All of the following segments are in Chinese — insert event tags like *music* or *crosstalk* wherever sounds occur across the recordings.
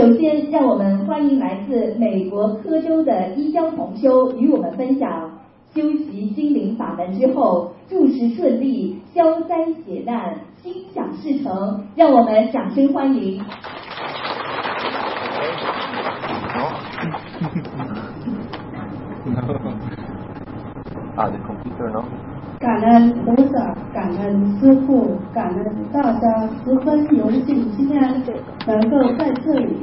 首先，让我们欢迎来自美国科州的一江同修与我们分享修习心灵法门之后，诸事顺利，消灾解难，心想事成。让我们掌声欢迎。*laughs* *laughs* 感恩菩萨，感恩师父，感恩大家，十分荣幸今天能够在这里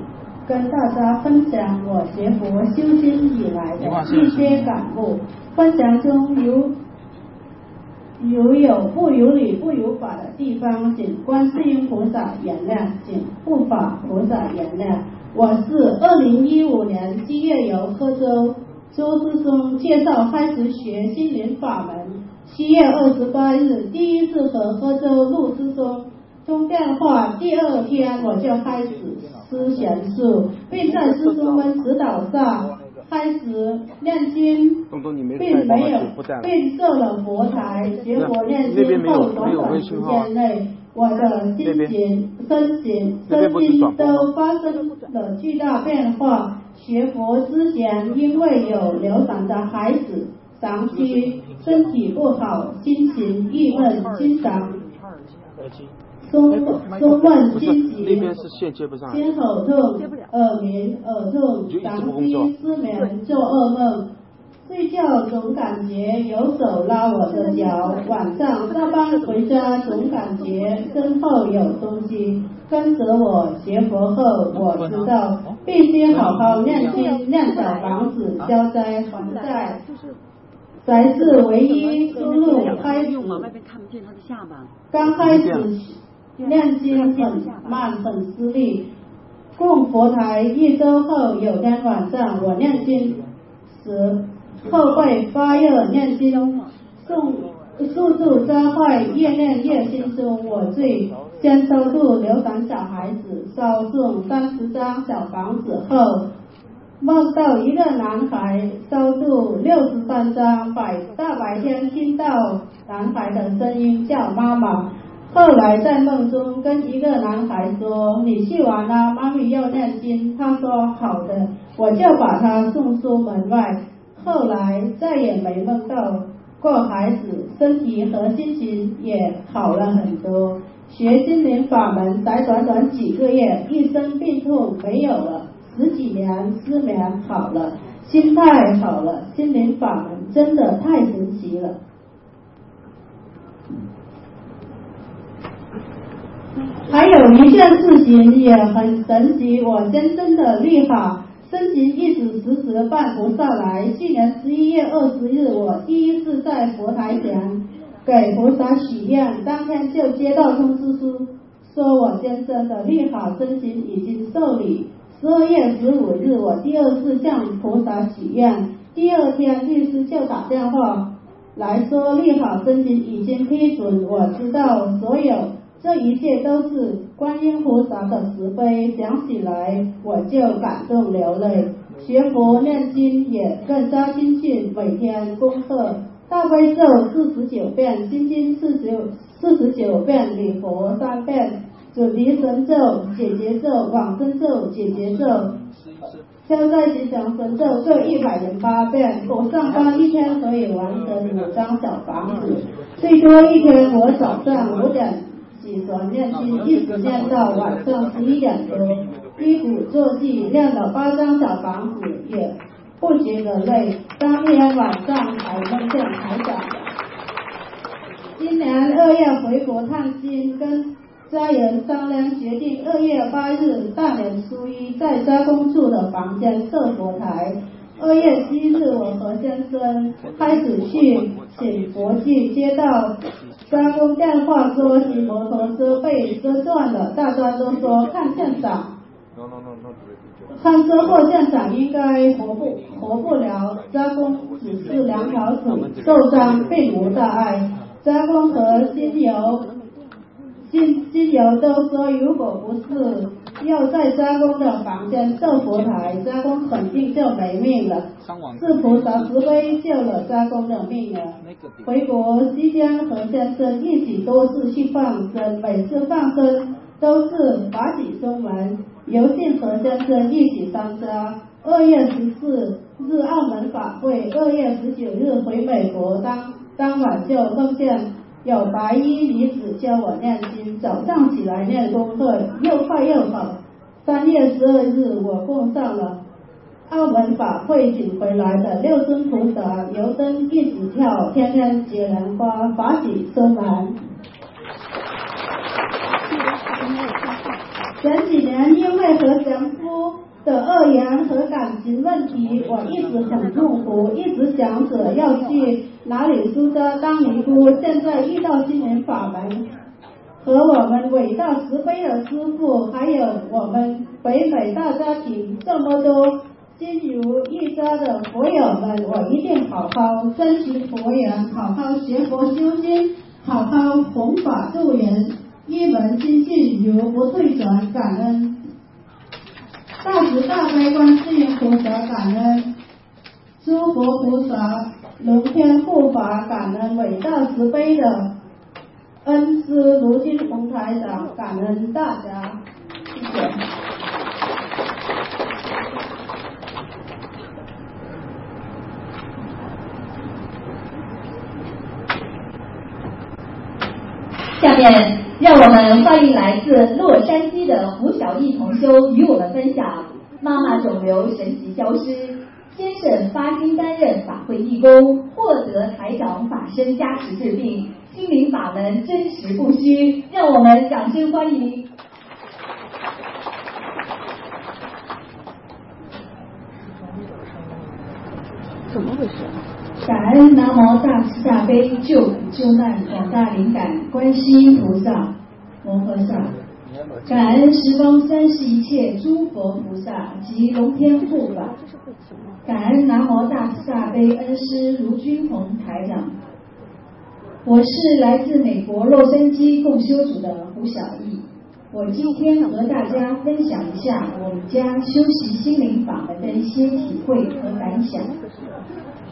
跟大家分享我学佛修心以来的一些感悟。分享中有有有不有理不有法的地方，请观世音菩萨原谅，请护法菩萨原谅。我是二零一五年七月由贺州周师兄介绍开始学心灵法门。七月二十八日，第一次和喝州陆师兄通电话，第二天我就开始思贤术，并在师兄们指导下开始念经，并没有并设了佛台，结果念经后短短时间内，我的心情、身形、身心都发生了巨大变化。学佛之前，因为有流产的孩子。长期身体不好，心情郁闷，经常松松闷心急，心口痛，耳鸣耳痛，长期失眠，做噩梦，睡觉总感觉有手拉我的脚，晚上下班回家总感觉身后有东西跟着我。学佛后我知道，必须好好念经，念小房子，消灾还债。才是唯一出路。开始，刚开始念经很慢，很吃力。供佛台一周后，有天晚上我念经时，后背发热，念经送速度加快，越念越轻松。我最先超度流产小孩子，烧送三十张小房子后。梦到一个男孩烧度六十三张，白大白天听到男孩的声音叫妈妈。后来在梦中跟一个男孩说：“你去玩啦，妈咪要念经。”他说：“好的。”我就把他送出门外。后来再也没梦到过孩子，身体和心情也好了很多。学心灵法门才短短几个月，一身病痛没有了。十几年失眠好了，心态好了，心灵法门真的太神奇了。还有一件事情也很神奇，我先生的立法申请一直迟迟办不下来。去年十一月二十日，我第一次在佛台前给菩萨许愿，当天就接到通知书，说我先生的立法申请已经受理。十二月十五日，我第二次向菩萨许愿，第二天律师就打电话来说立法申请已经批准。我知道所有这一切都是观音菩萨的慈悲，想起来我就感动流泪。学佛念经也更加精进，每天功课大悲咒四十九遍，心经四十四十九遍，礼佛三遍。准提神咒、解结咒、往生咒、解结咒、消灾吉祥神咒各一百零八遍。我上班一天可以完成五张小房子，最多一天我早上五点起床念经，一直念到晚上十一点多，一鼓作气念了八张小房子，也不觉得累。当天晚上才梦见台长。今年二月回国探亲，跟。家人商量决定，二月八日大年初一在家工处的房间设佛台。二月七日，我和先生开始去请佛具，接到加工电话说骑摩托车被车撞了，大家都说看现场，看车祸现场应该活不活不了，加工只是两条腿受伤，并无大碍。加工和精油。经经由都说，如果不是要在加工的房间设佛台，加工肯定就没命了。是菩萨慈悲救了加工的命啊！回国期间和先生一起多次去放生，每次放生都是法喜松门，由信和先生一起参加。二月十四日澳门法会，二月十九日回美国当当晚就梦见有白衣女子教我念经，早上起来念功课又快又好。三月十二日我碰上了澳门法会请回来的六尊菩萨，油灯一直跳，天天结莲花，法喜收满。前几年因为和前夫的恶言和感情问题，我一直很痛苦，一直想着要去哪里出家当尼姑。现在遇到心灵法门，和我们伟大慈悲的师父，还有我们北美大家庭这么多心如一家的佛友们，我一定好好珍惜佛缘，好好学佛修心，好好弘法度人。一门心性永不退转，感恩大慈大悲观世音菩萨，感恩诸佛菩萨龙天护法，感恩伟大慈悲的恩师卢金红台长，感恩大家，谢谢。下面。让我们欢迎来自洛杉矶的胡小艺同修与我们分享妈妈肿瘤神奇消失，先生发心担任法会义工，获得台长法身加持治病，心灵法门真实不虚，让我们掌声欢迎。怎么回事？感恩南无大慈大悲救苦救难广大灵感观世音菩萨摩诃萨，感恩十方三世一切诸佛菩萨及龙天护法，感恩南无大慈大悲恩师卢军宏台长。我是来自美国洛杉矶共修组的胡小艺，我今天和大家分享一下我们家修习心灵法门的一些体会和感想。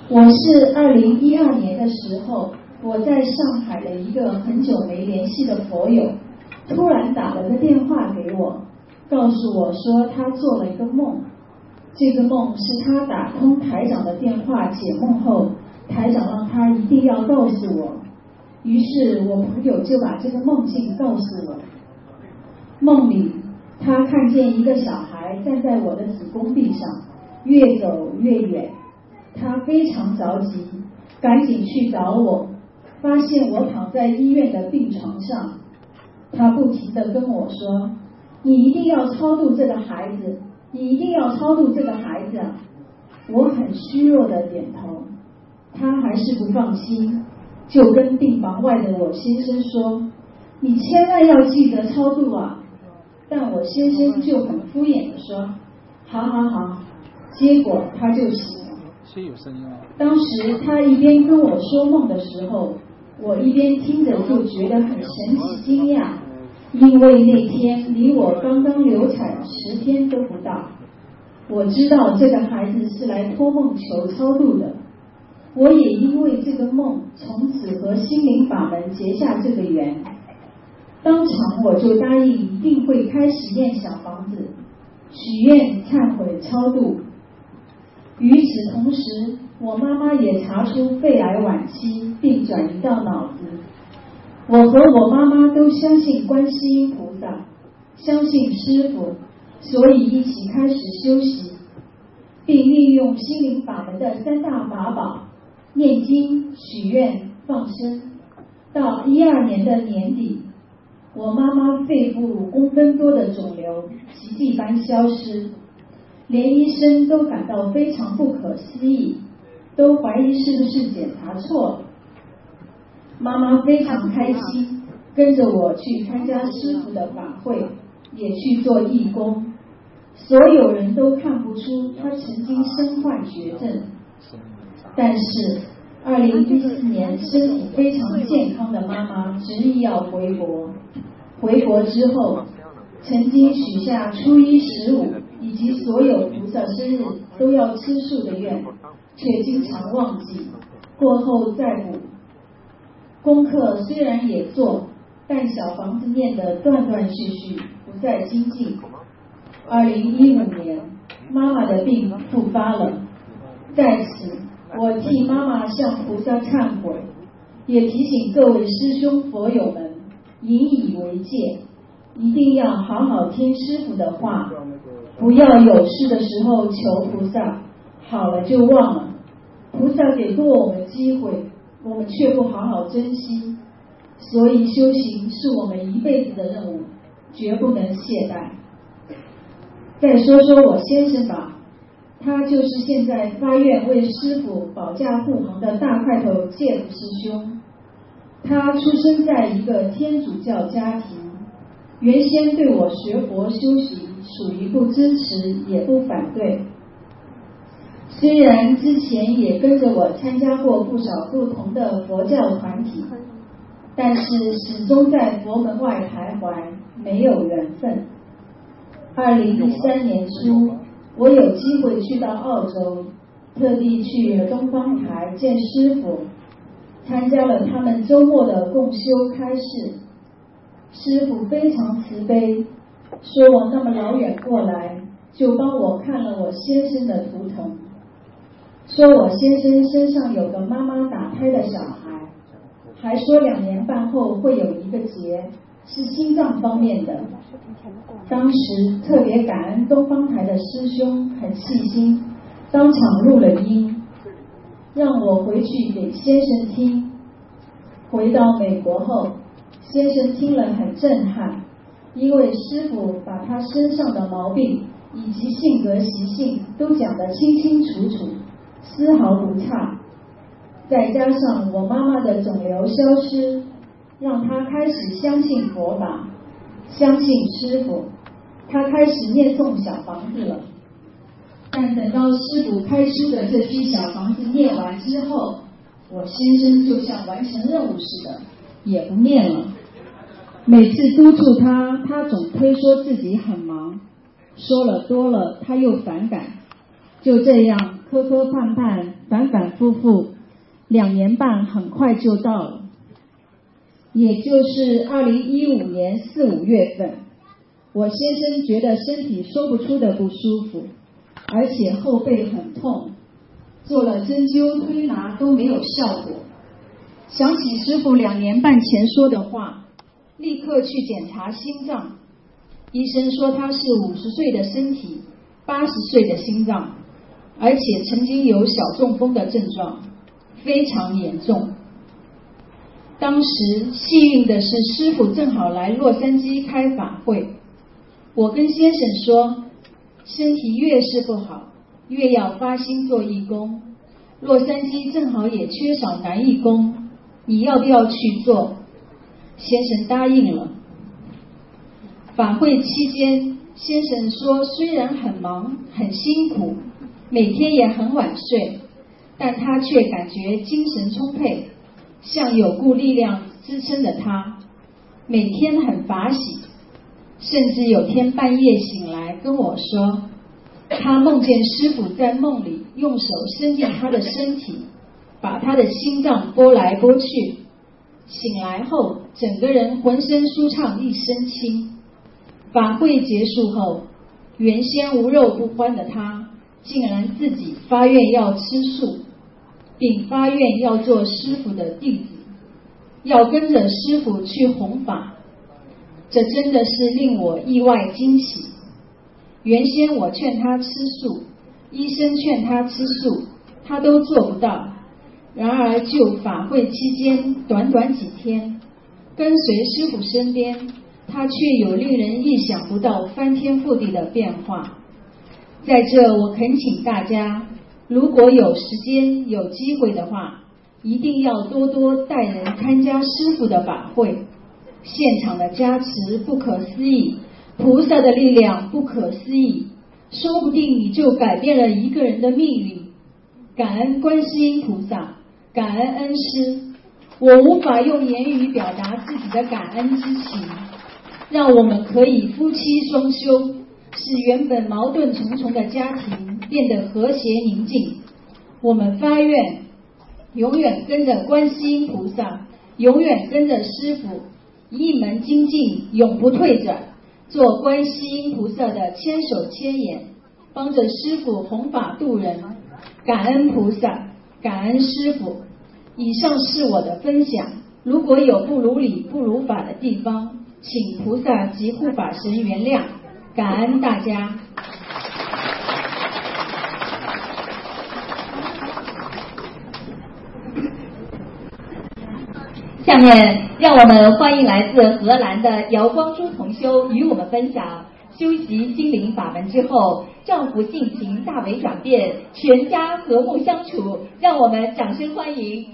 我是二零一二年的时候，我在上海的一个很久没联系的佛友，突然打了个电话给我，告诉我说他做了一个梦，这个梦是他打通台长的电话解梦后，台长让他一定要告诉我，于是我朋友就把这个梦境告诉我。梦里他看见一个小孩站在我的子宫壁上，越走越远。他非常着急，赶紧去找我，发现我躺在医院的病床上。他不停的跟我说：“你一定要超度这个孩子，你一定要超度这个孩子。”我很虚弱的点头，他还是不放心，就跟病房外的我先生说：“你千万要记得超度啊！”但我先生就很敷衍的说：“好好好。”结果他就醒。有声音当时他一边跟我说梦的时候，我一边听着就觉得很神奇惊讶，因为那天离我刚刚流产十天都不到。我知道这个孩子是来托梦求超度的，我也因为这个梦从此和心灵法门结下这个缘，当场我就答应一定会开始念小房子，许愿忏悔超度。与此同时，我妈妈也查出肺癌晚期，并转移到脑子。我和我妈妈都相信观世音菩萨，相信师傅，所以一起开始修习，并利用心灵法门的三大法宝：念经、许愿、放生。到一二年的年底，我妈妈肺部五公分多的肿瘤奇迹般消失。连医生都感到非常不可思议，都怀疑是不是检查错了。妈妈非常开心，跟着我去参加师傅的法会，也去做义工。所有人都看不出她曾经身患绝症，但是二零一四年身体非常健康的妈妈执意要回国。回国之后，曾经许下初一十五。以及所有菩萨生日都要吃素的愿，却经常忘记，过后再补。功课虽然也做，但小房子念得断断续续，不再精进。二零一五年，妈妈的病复发了，在此我替妈妈向菩萨忏悔，也提醒各位师兄佛友们引以为戒，一定要好好听师傅的话，不要有事的时候求菩萨，好了就忘了。菩萨给过我们机会，我们却不好好珍惜，所以修行是我们一辈子的任务，绝不能懈怠。再说说我先生吧，他就是现在发愿为师傅保驾护航的大块头介夫师兄。他出生在一个天主教家庭，原先对我学佛修行属于不支持也不反对。虽然之前也跟着我参加过不少不同的佛教团体，但是始终在佛门外徘徊，没有缘分。二零一三年初，我有机会去到澳洲，特地去了东方台见师傅，参加了他们周末的共修开示。师傅非常慈悲，说我那么老远过来，就帮我看了我先生的图腾，说我先生身上有个妈妈打胎的小孩，还说两年半后会有一个结。是心脏方面的。当时特别感恩东方台的师兄很细心，当场录了音，让我回去给先生听。回到美国后，先生听了很震撼，因为师傅把他身上的毛病以及性格习性都讲得清清楚楚，丝毫不差。再加上我妈妈的肿瘤消失。让他开始相信佛法，相信师傅，他开始念诵小房子了。但等到师傅开出的这批小房子念完之后，我先生就像完成任务似的，也不念了。每次督促他，他总推说自己很忙，说了多了他又反感，就这样磕磕绊绊，反反复复，两年半很快就到了。也就是二零一五年四五月份，我先生觉得身体说不出的不舒服，而且后背很痛，做了针灸推拿都没有效果。想起师傅两年半前说的话，立刻去检查心脏，医生说他是五十岁的身体，八十岁的心脏，而且曾经有小中风的症状，非常严重。当时幸运的是，师傅正好来洛杉矶开法会。我跟先生说，身体越是不好，越要发心做义工。洛杉矶正好也缺少男义工，你要不要去做？先生答应了。法会期间，先生说，虽然很忙很辛苦，每天也很晚睡，但他却感觉精神充沛。像有股力量支撑着他，每天很法喜，甚至有天半夜醒来跟我说，他梦见师傅在梦里用手伸进他的身体，把他的心脏拨来拨去，醒来后整个人浑身舒畅一身轻。法会结束后，原先无肉不欢的他，竟然自己发愿要吃素。并发愿要做师傅的弟子，要跟着师傅去弘法，这真的是令我意外惊喜。原先我劝他吃素，医生劝他吃素，他都做不到。然而就法会期间短短几天，跟随师傅身边，他却有令人意想不到、翻天覆地的变化。在这，我恳请大家。如果有时间有机会的话，一定要多多带人参加师傅的法会，现场的加持不可思议，菩萨的力量不可思议，说不定你就改变了一个人的命运。感恩观世音菩萨，感恩恩师，我无法用言语表达自己的感恩之情，让我们可以夫妻双修，使原本矛盾重重的家庭。变得和谐宁静。我们发愿，永远跟着观世音菩萨，永远跟着师傅，一门精进，永不退转，做观世音菩萨的千手千眼，帮着师傅弘法度人。感恩菩萨，感恩师傅。以上是我的分享，如果有不如理、不如法的地方，请菩萨及护法神原谅。感恩大家。下面让我们欢迎来自荷兰的姚光珠同修与我们分享修习心灵法门之后，丈夫性情大为转变，全家和睦相处。让我们掌声欢迎。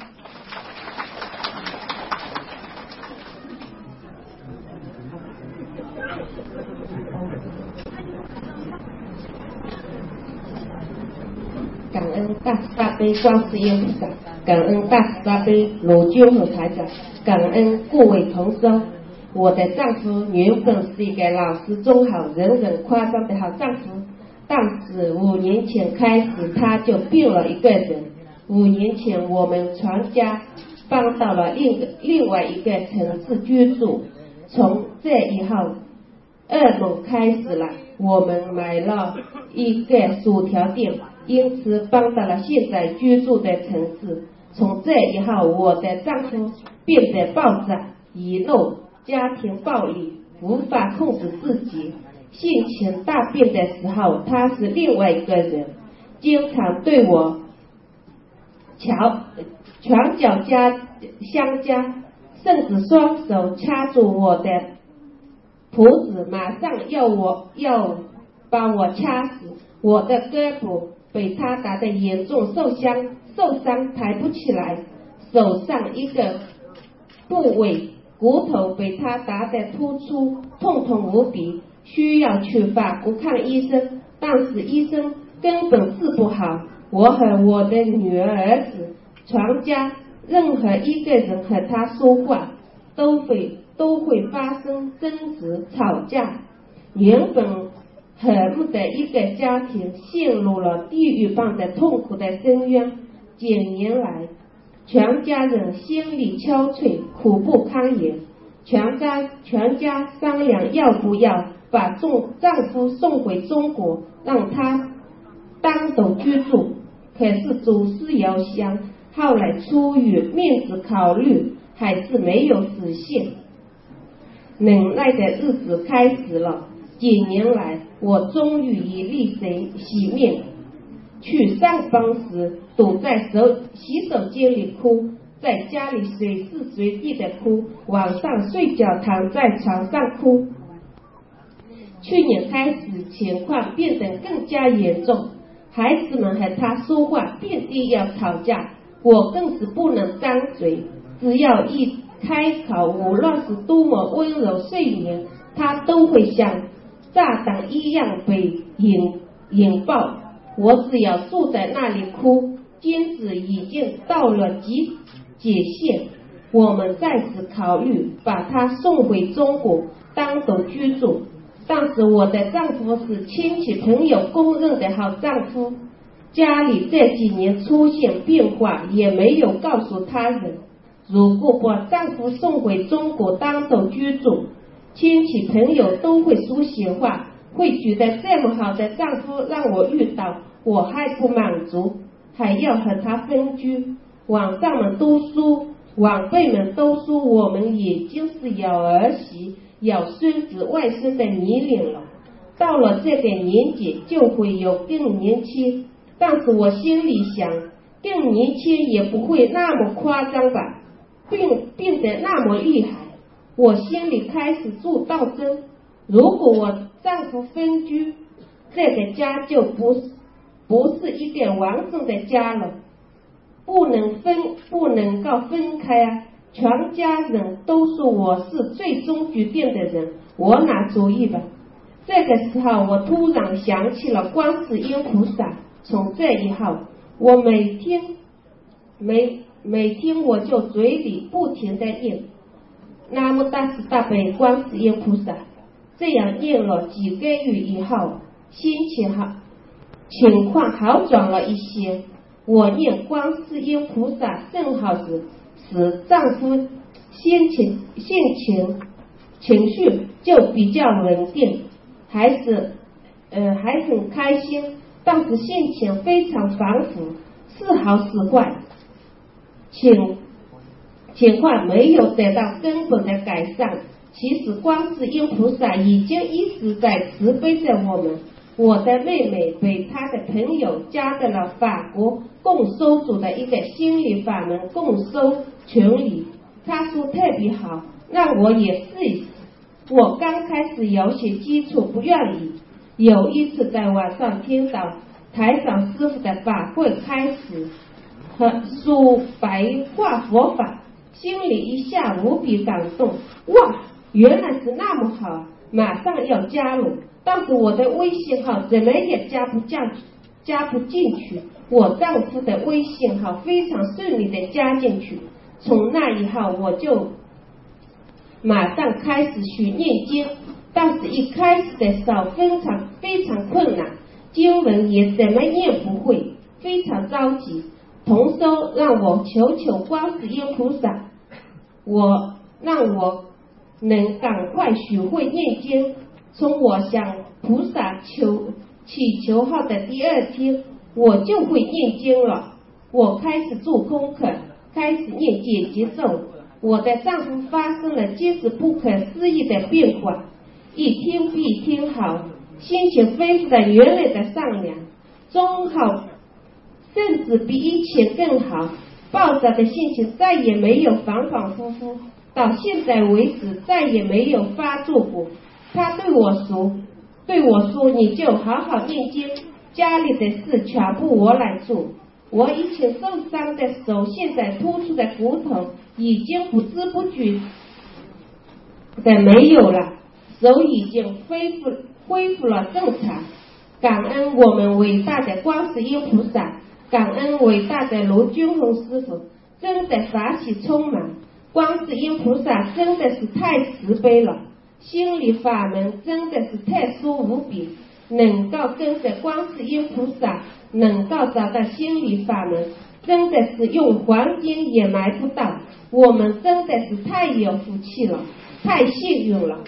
感恩大慈大悲观世音菩萨，感恩大慈大悲罗军和台长，感恩各位同修。我的丈夫原本是一个老实忠厚、人人夸赞的好丈夫，但是五年前开始他就变了一个人。五年前我们全家搬到了另个另外一个城市居住，从这以后噩梦开始了。我们买了一个薯条店。因此搬到了现在居住的城市。从这以后，我的丈夫变得暴躁、易怒，家庭暴力，无法控制自己。性情大变的时候，他是另外一个人，经常对我瞧拳脚加相加，甚至双手掐住我的脖子，马上要我要把我掐死。我的胳膊。被他打得严重受伤，受伤抬不起来，手上一个部位骨头被他打得突出，痛痛无比，需要去法国看医生，但是医生根本治不好。我和我的女儿、儿子，全家任何一个人和他说话，都会都会发生争执、吵架。原本。和睦的一个家庭陷入了地狱般的痛苦的深渊。几年来，全家人心力憔悴，苦不堪言。全家全家商量要不要把丈丈夫送回中国，让他单独居住。可是祖师遥想，后来出于面子考虑，还是没有实现。忍耐的日子开始了。几年来，我终于以力神洗面。去上班时，躲在手洗手间里哭，在家里随时随地的哭，晚上睡觉躺在床上哭。去年开始，情况变得更加严重，孩子们和他说话，遍地要吵架，我更是不能张嘴。只要一开口，无论是多么温柔睡眠，他都会想。炸弹一样被引引爆，我只要坐在那里哭，坚持已经到了极极限。我们再次考虑把他送回中国单独居住，但是我的丈夫是亲戚朋友公认的好丈夫，家里这几年出现变化也没有告诉他人。如果把丈夫送回中国单独居住，亲戚朋友都会说闲话，会觉得这么好的丈夫让我遇到，我还不满足，还要和他分居。网上们都说，晚辈们都说，我们已经是有儿媳、有孙子、外孙的年龄了，到了这个年纪就会有更年期。但是我心里想，更年期也不会那么夸张吧，病病得那么厉害。我心里开始做斗争，如果我丈夫分居，这个家就不是不是一点完整的家了，不能分，不能够分开啊！全家人都说我是最终决定的人，我拿主意吧。这个时候，我突然想起了观世音菩萨。从这以后，我每天每每天我就嘴里不停的念。南无大慈大悲观世音菩萨，这样念了几个月以后，心情好，情况好转了一些。我念观世音菩萨圣号时，使丈夫心情心情情绪就比较稳定，还是呃还很开心，但是心情非常反复，是好是坏，请情况没有得到根本的改善。其实观世音菩萨已经一直在慈悲着我们。我的妹妹被她的朋友加在了法国共修组的一个心理法门共修群里，她说特别好，让我也试一试。我刚开始有些基础不愿意，有一次在网上听到台长师傅的法会开始和说白话佛法，心里一下无比感动。哇，原来是那么好，马上要加入。但是我的微信号怎么也加不进，加不进去。我丈夫的微信号非常顺利的加进去，从那以后我就马上开始学念经，但是一开始的时候非常非常困难，经文也怎么念不会，非常着急。同修让我求求观世音菩萨，我让我能赶快学会念经。从我向菩萨求祈求后的第二天，我就会念经了。我开始做功课，开始念解结咒。我的丈夫发生了皆是不可思议的变化，一天比一天好，心情恢复了原来的善良，中好，甚至比以前更好。暴躁的心情再也没有反反复复，到现在为止再也没有发作过。他对我说：“对我说，你就好好念经，家里的事全部我来做。我以前受伤的手，现在突出的骨头已经不知不觉的没有了，手已经恢复恢复了正常。感恩我们伟大的观世音菩萨，感恩伟大的罗君红师傅，真的法喜充满。观世音菩萨真的是太慈悲了。”心理法门真的是特殊无比，能够跟着观世音菩萨，能够找到心理法门，真的是用黄金也买不到。我们真的是太有福气了，太幸运了。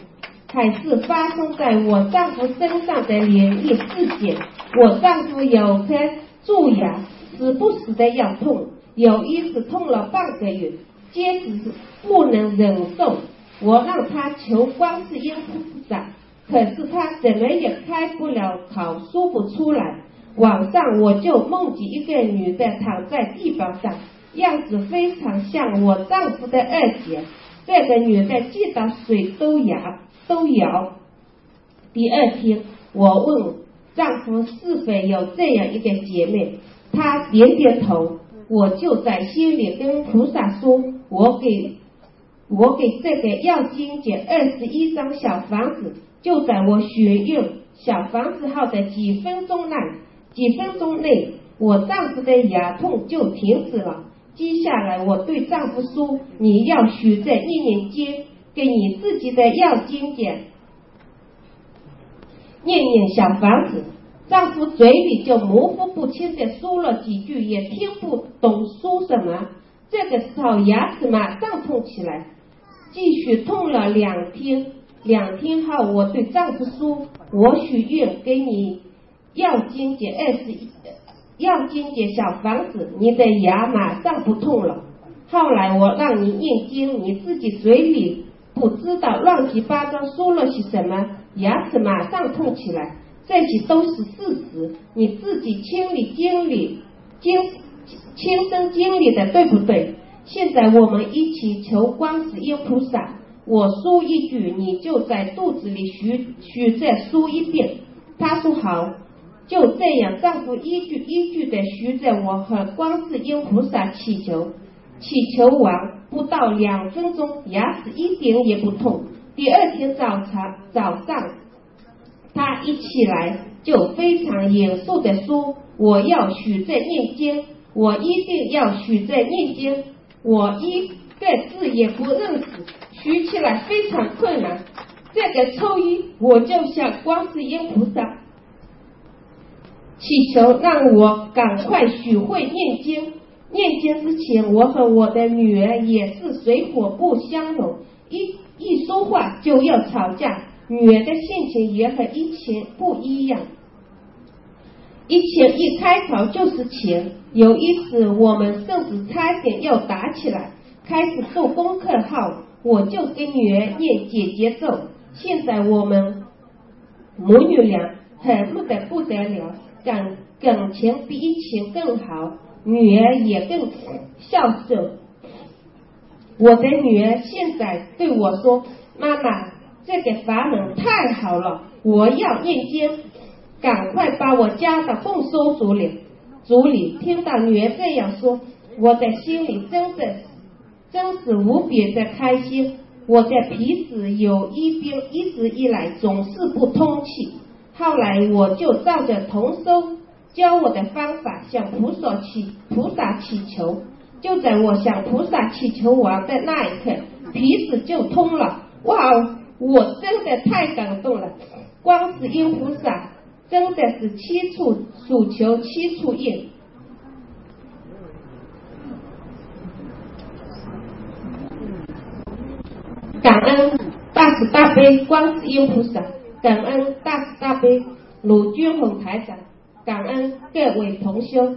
还是发生在我丈夫身上的灵异事件。我丈夫有颗蛀牙，时不时的要痛，有一次痛了半个月，简直是不能忍受。我让他求观世音菩萨，可是他怎么也开不了口，说不出来。晚上我就梦见一个女的躺在地板上，样子非常像我丈夫的二姐。这个女的见到水都摇都摇。第二天，我问丈夫是否有这样一个姐妹，他点点头。我就在心里跟菩萨说，我给。我给这个要精简二十一张小房子，就在我学用小房子后的几分钟内，几分钟内，我丈夫的牙痛就停止了。接下来，我对丈夫说：“你要学着一年间，给你自己的要精简念念小房子。”丈夫嘴里就模糊不清的说了几句，也听不懂说什么。这个时候，牙齿马上痛起来。继续痛了两天，两天后，我对丈夫说：“我许愿给你要金姐二十一，要金姐小房子，你的牙马上不痛了。”后来我让你念经，你自己嘴里不知道乱七八糟说了些什么，牙齿马上痛起来，这些都是事实，你自己亲历经历，经亲身经历的，对不对？现在我们一起求观世音菩萨，我说一句，你就在肚子里许许再说一遍。他说好，就这样，丈夫一句一句的许着，我和观世音菩萨祈求，祈求完不到两分钟，牙齿一点也不痛。第二天早晨早上，他一起来就非常严肃的说：“我要许在念经，我一定要许在念经。”我一个字也不认识，学起来非常困难。这个初一，我就向观世音菩萨祈求，让我赶快学会念经。念经之前，我和我的女儿也是水火不相容，一一说话就要吵架。女儿的性情也和以前不一样，以前一开口就是钱。有一次，我们甚至差点要打起来。开始做功课后，我就跟女儿念姐姐咒。现在我们母女俩和睦的不得了，感感情比以前更好，女儿也更孝顺。我的女儿现在对我说：“妈妈，这个法门太好了，我要念经，赶快把我家的供收足了。”组里听到女儿这样说，我的心里真的真是无比的开心。我的鼻子有一边一直以来总是不通气，后来我就照着同修教我的方法向菩萨祈菩萨祈求。就在我向菩萨祈求完的那一刻，鼻子就通了。哇，我真的太感动了！观世音菩萨真的是七处所求七处应。感恩大慈大悲观世音菩萨，感恩大慈大悲卢军宏台长，感恩各位同修。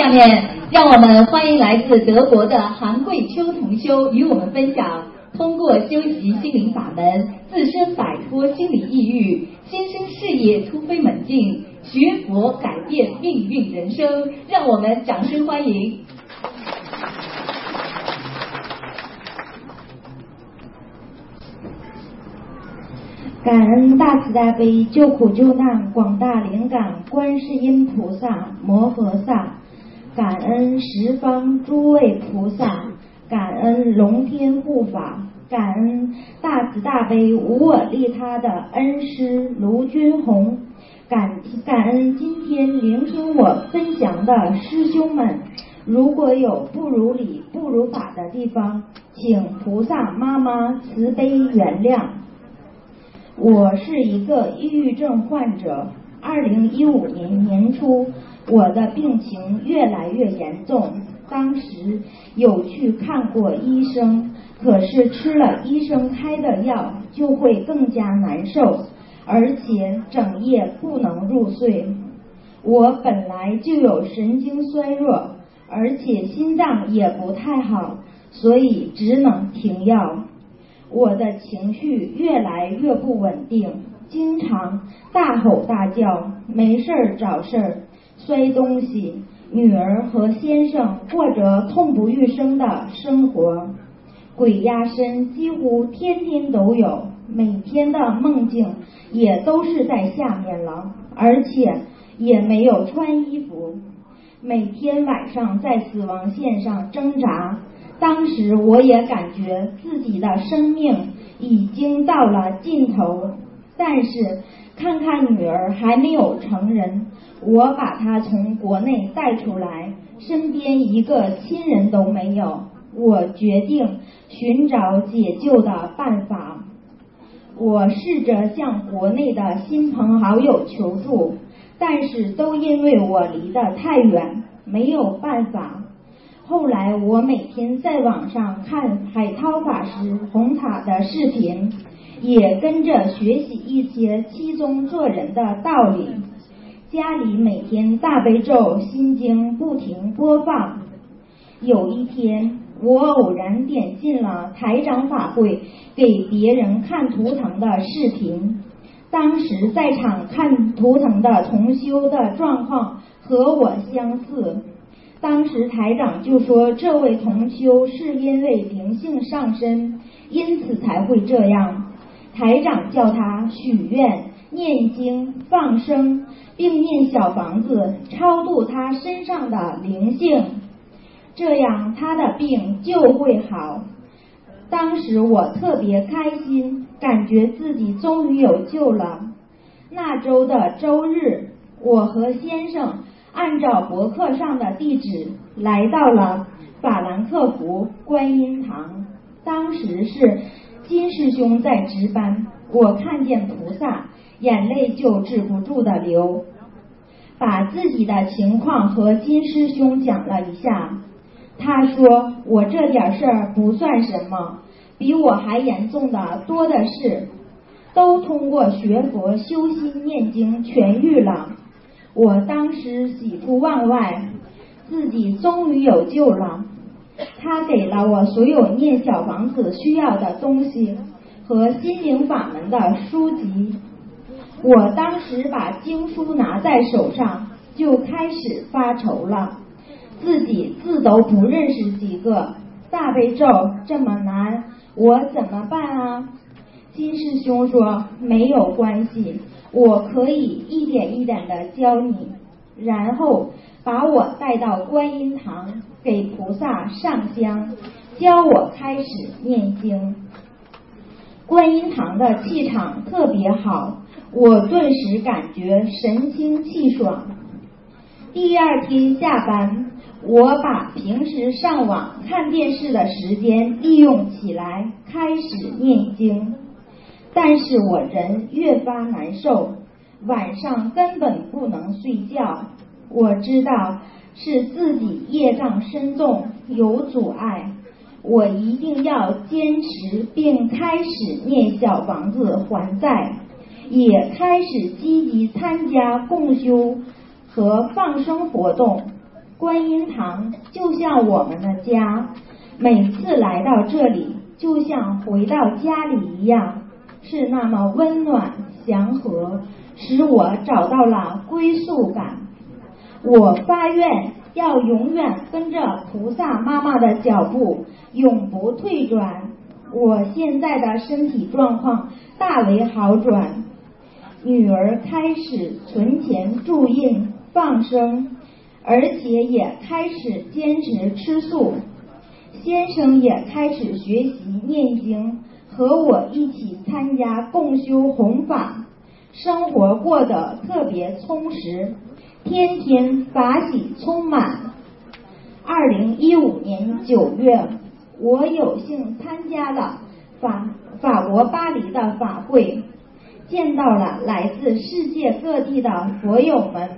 下面让我们欢迎来自德国的韩桂秋同修与我们分享，通过修习心灵法门，自身摆脱心理抑郁，新生事业突飞猛进，学佛改变命运人生。让我们掌声欢迎。感恩大慈大悲救苦救难广大灵感观世音菩萨摩诃萨，感恩十方诸位菩萨，感恩龙天护法，感恩大慈大悲无我利他的恩师卢军宏，感感恩今天聆听我分享的师兄们，如果有不如理不如法的地方，请菩萨妈妈慈悲原谅。我是一个抑郁症患者。二零一五年年初，我的病情越来越严重。当时有去看过医生，可是吃了医生开的药就会更加难受，而且整夜不能入睡。我本来就有神经衰弱，而且心脏也不太好，所以只能停药。我的情绪越来越不稳定，经常大吼大叫，没事儿找事儿，摔东西。女儿和先生过着痛不欲生的生活，鬼压身几乎天天都有，每天的梦境也都是在下面了，而且也没有穿衣服，每天晚上在死亡线上挣扎。当时我也感觉自己的生命已经到了尽头，但是看看女儿还没有成人，我把她从国内带出来，身边一个亲人都没有，我决定寻找解救的办法。我试着向国内的亲朋好友求助，但是都因为我离得太远，没有办法。后来我每天在网上看海涛法师红塔的视频，也跟着学习一些七宗做人的道理。家里每天大悲咒心经不停播放。有一天，我偶然点进了台长法会给别人看图腾的视频，当时在场看图腾的同修的状况和我相似。当时台长就说，这位同修是因为灵性上身，因此才会这样。台长叫他许愿、念经、放生，并念小房子超度他身上的灵性，这样他的病就会好。当时我特别开心，感觉自己终于有救了。那周的周日，我和先生。按照博客上的地址来到了法兰克福观音堂，当时是金师兄在值班，我看见菩萨，眼泪就止不住的流。把自己的情况和金师兄讲了一下，他说我这点事儿不算什么，比我还严重的多的是，都通过学佛修心念经痊愈了。我当时喜出望外，自己终于有救了。他给了我所有念小房子需要的东西和心灵法门的书籍。我当时把经书拿在手上，就开始发愁了。自己字都不认识几个，大悲咒这么难，我怎么办啊？金师兄说没有关系，我可以一点一点的教你。然后把我带到观音堂，给菩萨上香，教我开始念经。观音堂的气场特别好。我顿时感觉神清气爽。第二天下班，我把平时上网看电视的时间利用起来，开始念经。但是我人越发难受，晚上根本不能睡觉。我知道是自己业障深重，有阻碍。我一定要坚持，并开始念小房子还债。也开始积极参加共修和放生活动。观音堂就像我们的家，每次来到这里，就像回到家里一样，是那么温暖祥和，使我找到了归宿感。我发愿要永远跟着菩萨妈妈的脚步，永不退转。我现在的身体状况大为好转。女儿开始存钱助印放生，而且也开始坚持吃素。先生也开始学习念经，和我一起参加共修弘法，生活过得特别充实，天天法喜充满。二零一五年九月，我有幸参加了法法国巴黎的法会。见到了来自世界各地的佛友们，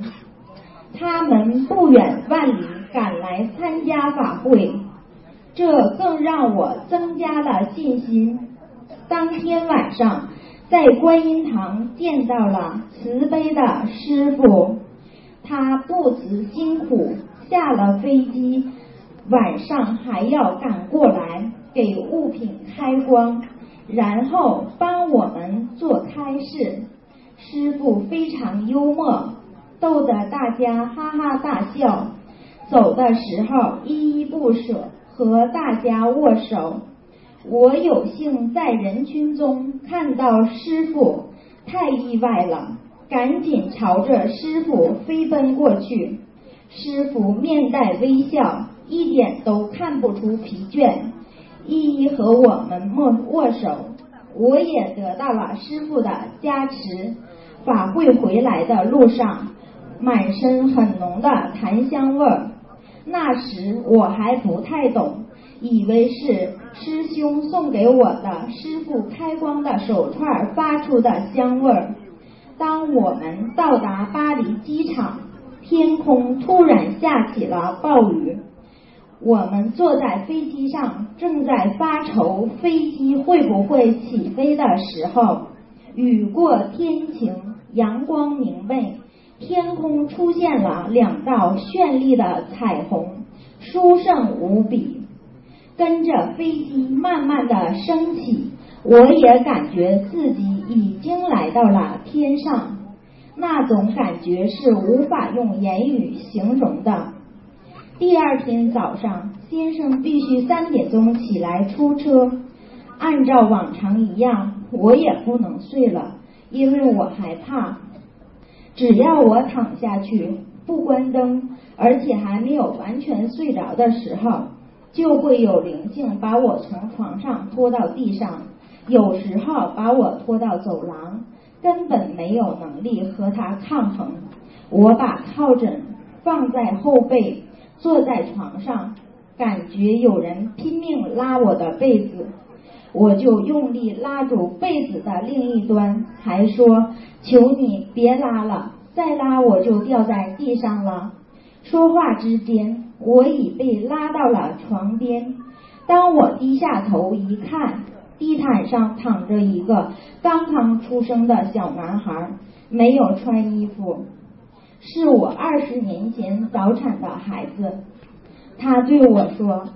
他们不远万里赶来参加法会，这更让我增加了信心。当天晚上在观音堂见到了慈悲的师傅，他不辞辛苦下了飞机，晚上还要赶过来给物品开光。然后帮我们做开示，师傅非常幽默，逗得大家哈哈大笑。走的时候依依不舍和大家握手。我有幸在人群中看到师傅，太意外了，赶紧朝着师傅飞奔过去。师傅面带微笑，一点都看不出疲倦。一一和我们握握手，我也得到了师傅的加持。法会回来的路上，满身很浓的檀香味儿。那时我还不太懂，以为是师兄送给我的师傅开光的手串发出的香味儿。当我们到达巴黎机场，天空突然下起了暴雨。我们坐在飞机上，正在发愁飞机会不会起飞的时候，雨过天晴，阳光明媚，天空出现了两道绚丽的彩虹，殊胜无比。跟着飞机慢慢的升起，我也感觉自己已经来到了天上，那种感觉是无法用言语形容的。第二天早上，先生必须三点钟起来出车。按照往常一样，我也不能睡了，因为我害怕。只要我躺下去不关灯，而且还没有完全睡着的时候，就会有灵性把我从床上拖到地上，有时候把我拖到走廊，根本没有能力和他抗衡。我把靠枕放在后背。坐在床上，感觉有人拼命拉我的被子，我就用力拉住被子的另一端，还说：“求你别拉了，再拉我就掉在地上了。”说话之间，我已被拉到了床边。当我低下头一看，地毯上躺着一个刚刚出生的小男孩，没有穿衣服，是我二十年前早产的孩子。他对我说：“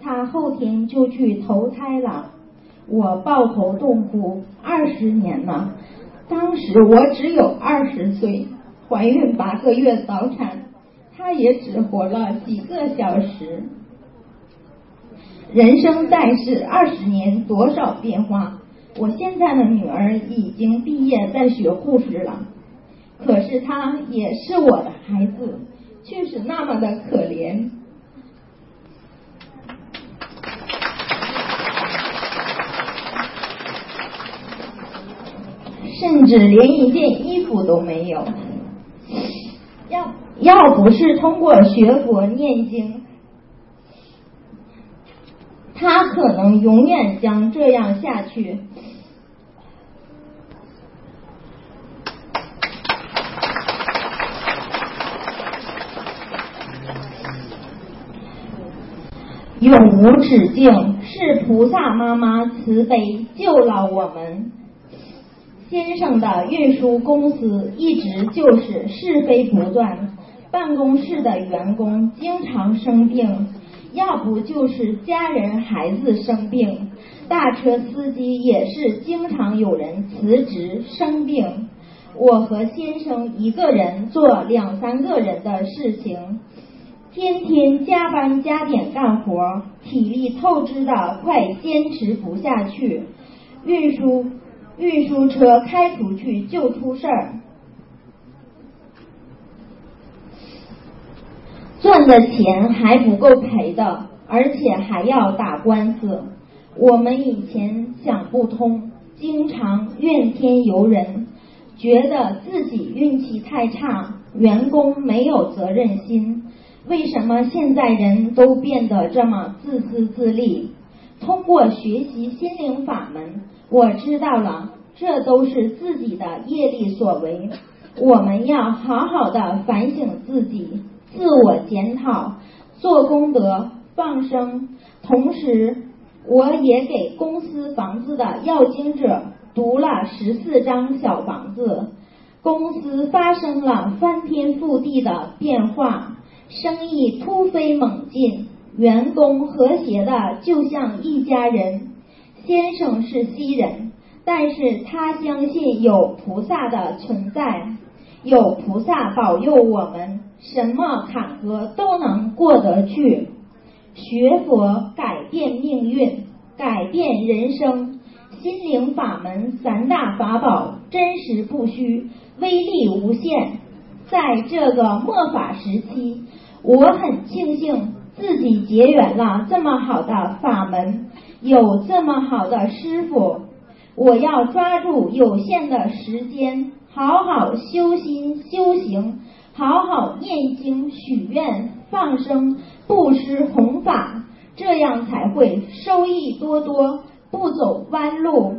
他后天就去投胎了。”我抱头痛哭。二十年了，当时我只有二十岁，怀孕八个月早产。他也只活了几个小时。人生在世二十年，多少变化！我现在的女儿已经毕业，在学护士了。可是她也是我的孩子，却是那么的可怜，甚至连一件衣服都没有。要。要不是通过学佛念经，他可能永远将这样下去。永无止境，是菩萨妈妈慈悲救了我们。先生的运输公司一直就是是非不断。办公室的员工经常生病，要不就是家人孩子生病，大车司机也是经常有人辞职生病。我和先生一个人做两三个人的事情，天天加班加点干活，体力透支的快坚持不下去。运输运输车开出去就出事儿。赚的钱还不够赔的，而且还要打官司。我们以前想不通，经常怨天尤人，觉得自己运气太差，员工没有责任心。为什么现在人都变得这么自私自利？通过学习心灵法门，我知道了，这都是自己的业力所为。我们要好好的反省自己。自我检讨，做功德，放生。同时，我也给公司房子的要经者读了十四张小房子。公司发生了翻天覆地的变化，生意突飞猛进，员工和谐的就像一家人。先生是西人，但是他相信有菩萨的存在，有菩萨保佑我们。什么坎坷都能过得去，学佛改变命运，改变人生，心灵法门三大法宝真实不虚，威力无限。在这个末法时期，我很庆幸自己结缘了这么好的法门，有这么好的师傅。我要抓住有限的时间，好好修心修行。好好念经、许愿、放生、布施、弘法，这样才会收益多多，不走弯路。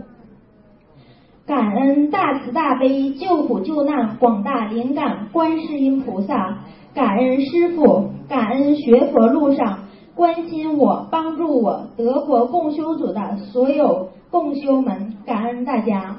感恩大慈大悲救苦救难广大灵感观世音菩萨，感恩师父，感恩学佛路上关心我、帮助我德国共修组的所有共修们，感恩大家。